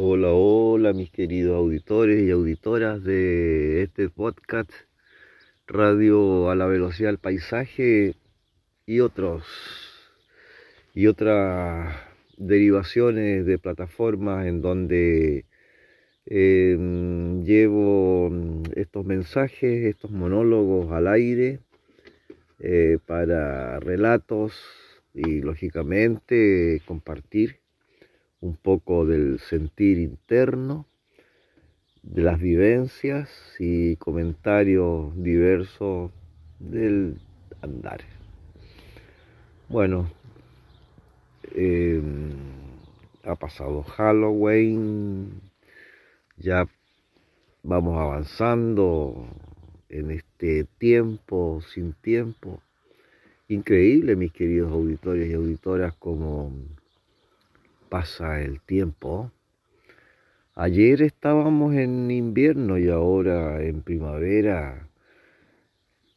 Hola, hola mis queridos auditores y auditoras de este podcast Radio a la velocidad del paisaje y otros y otras derivaciones de plataformas en donde em, llevo estos mensajes, estos monólogos al aire eh, para relatos y lógicamente compartir un poco del sentir interno, de las vivencias y comentarios diversos del andar. Bueno, em, ha pasado Halloween, ya vamos avanzando en este tiempo sin tiempo. Increíble, mis queridos auditores y auditoras, como pasa el tiempo. Ayer estábamos en invierno y ahora en primavera,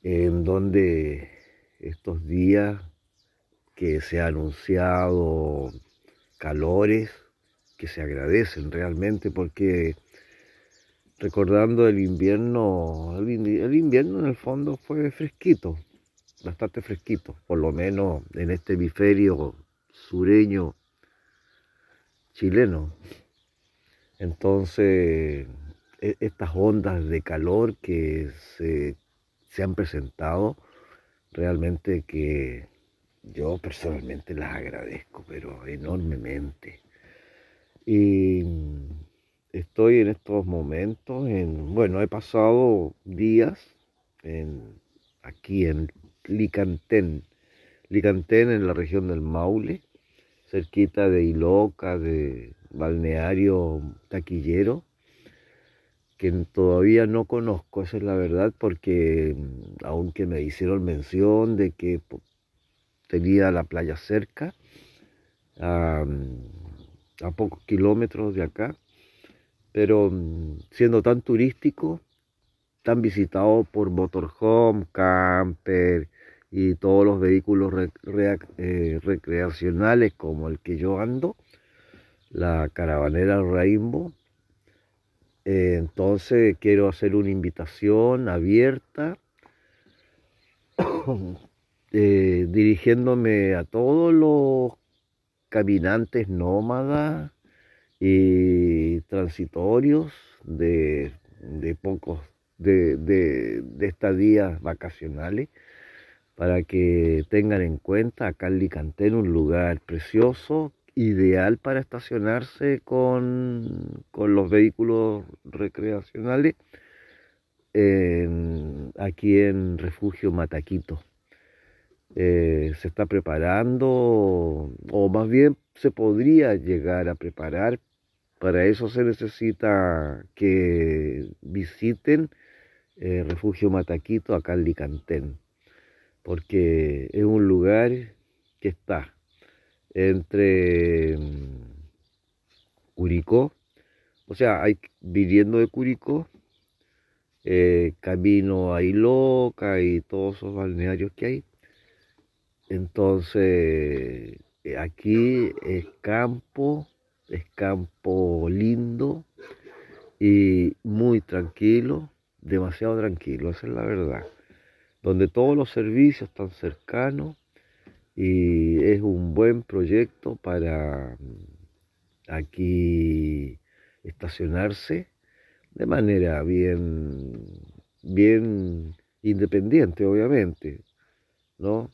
en donde estos días que se ha anunciado calores que se agradecen realmente porque recordando el invierno, el invierno en el fondo fue fresquito, bastante fresquito, por lo menos en este hemisferio sureño chileno. Entonces, e, estas ondas de calor que se, han presentado, realmente que yo personalmente las agradezco, pero enormemente. Y estoy en estos momentos, en, bueno, he pasado días en, aquí en Licantén, Licantén en la región del Maule, cerquita de Iloca, de balneario taquillero, que todavía no conozco, esa es la verdad, porque mm, aunque me hicieron mención de que tenía la playa cerca, a, mm, a pocos kilómetros de acá, pero mm, siendo tan turístico, tan visitado por motorhome, camper, y todos los vehículos eh, recreacionales como el que yo ando, la caravanera Rainbow. Eh, entonces quiero hacer una invitación abierta, eh, dirigiéndome a todos los caminantes nómadas y transitorios de, pocos de, de, de estadías vacacionales para que tengan en cuenta acá en Licantén un lugar precioso, ideal para estacionarse con, los vehículos recreacionales aquí en Refugio Mataquito. Eh, se está preparando, o más bien se podría llegar a preparar. Para eso se necesita que visiten eh, Refugio Mataquito acá en Licantén porque es un lugar que está entre mm, Curicó, o sea, hay viviendo de Curicó, eh, camino a Iloca y todos esos balnearios que hay. Entonces, eh, aquí es campo, es campo lindo y muy tranquilo, demasiado tranquilo, esa es la verdad donde todos los servicios están cercanos y es un buen proyecto para mm, aquí estacionarse de manera bien, bien independiente, obviamente, ¿no?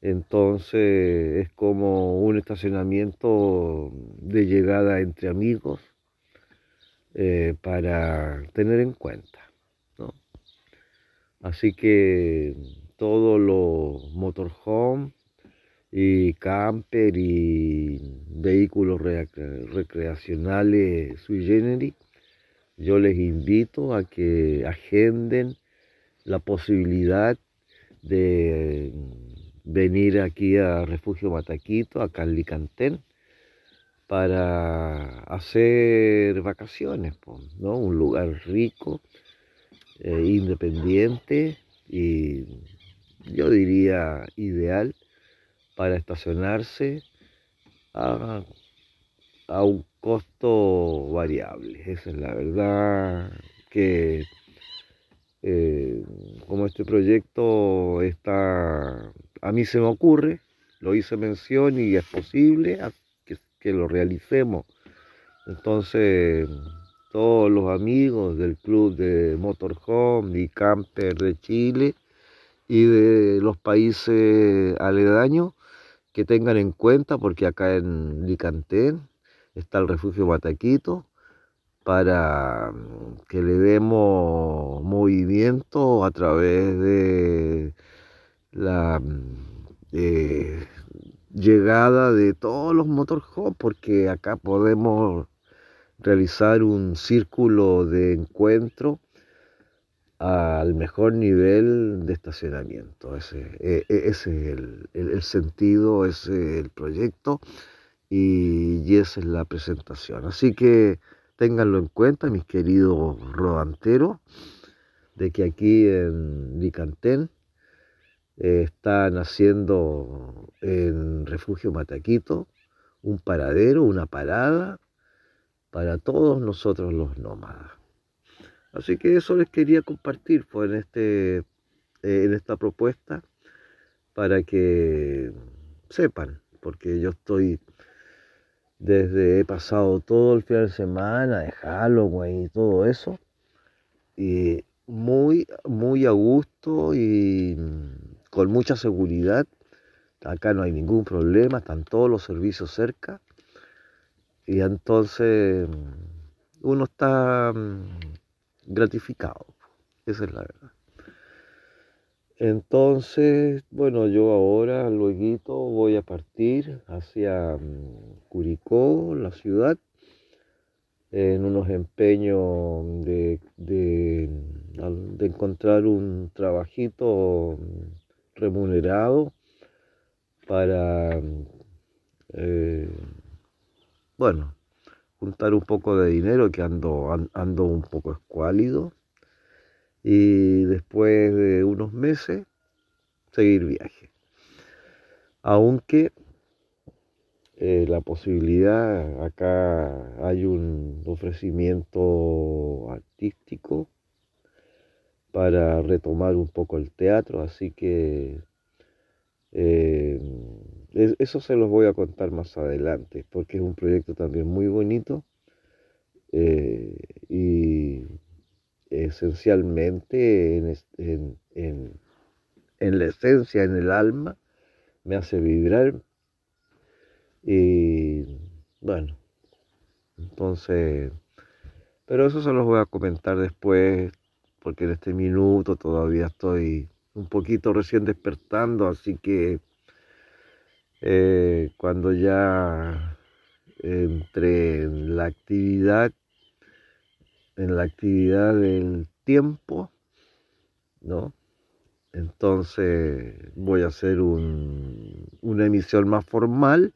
Entonces es como un estacionamiento de llegada entre amigos eh, para tener en cuenta. Así que todos los motorhome y camper y vehículos recreacionales sui generis, yo les invito a que agenden la posibilidad de venir aquí a Refugio Mataquito, a Calicantén, para hacer vacaciones, ¿no? un lugar rico eh, independiente y yo diría ideal para estacionarse a, a un costo variable. Esa es la verdad que eh, como este proyecto está, a mí se me ocurre, lo hice mención y es posible que, que lo realicemos. Entonces, todos los amigos del club de motorhome y camper de Chile y de los países aledaños que tengan en cuenta, porque acá en Licantén está el refugio Mataquito, para que le demos movimiento a través de la eh, llegada de todos los motorhomes, porque acá podemos realizar un círculo de encuentro al mejor nivel de estacionamiento. Ese, e, e, es el, sentido, ese es el proyecto y, y, esa es la presentación. Así que ténganlo en cuenta, mis queridos rodanteros, de que aquí en Licantén eh, están haciendo en Refugio Mataquito un paradero, una parada para todos nosotros los nómadas. Así que eso les quería compartir pues, en, este, eh, en esta propuesta para que sepan, porque yo estoy desde, he pasado todo el fin de semana de Halloween y todo eso, y muy, muy a gusto y con mucha seguridad. Acá no hay ningún problema, están todos los servicios cerca y entonces mm, uno está mm, gratificado, esa es la verdad. Entonces, bueno, yo ahora, luego voy a partir hacia mm, Curicó, la ciudad, en unos empeños de, de, encontrar un trabajito remunerado para eh, bueno, juntar un poco de dinero que ando, ando un poco escuálido y después de unos meses seguir viaje. Aunque eh, la posibilidad, acá hay un ofrecimiento artístico para retomar un poco el teatro, así que eh, eso se los voy a contar más adelante, porque es un proyecto también muy bonito eh, y esencialmente en, en, la esencia, en el alma, me hace vibrar. Y bueno, entonces, pero eso se los voy a comentar después, porque en este minuto todavía estoy un poquito recién despertando, así que eh, cuando ya entre en la actividad, en la actividad del tiempo, ¿no? Entonces voy a hacer una emisión más formal,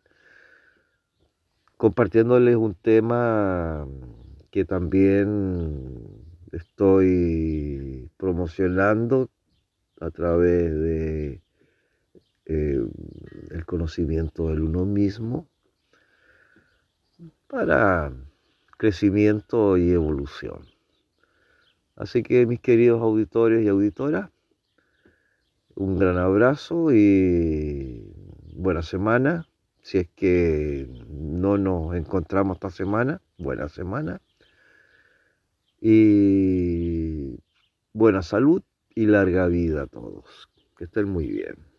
compartiéndoles un tema que también estoy promocionando a través de eh, el conocimiento del uno mismo para crecimiento y evolución. Así que mis queridos auditores y auditoras, un gran abrazo y buena semana. Si es que no nos encontramos esta semana, buena semana. Y buena salud y larga vida a todos. Que estén muy bien.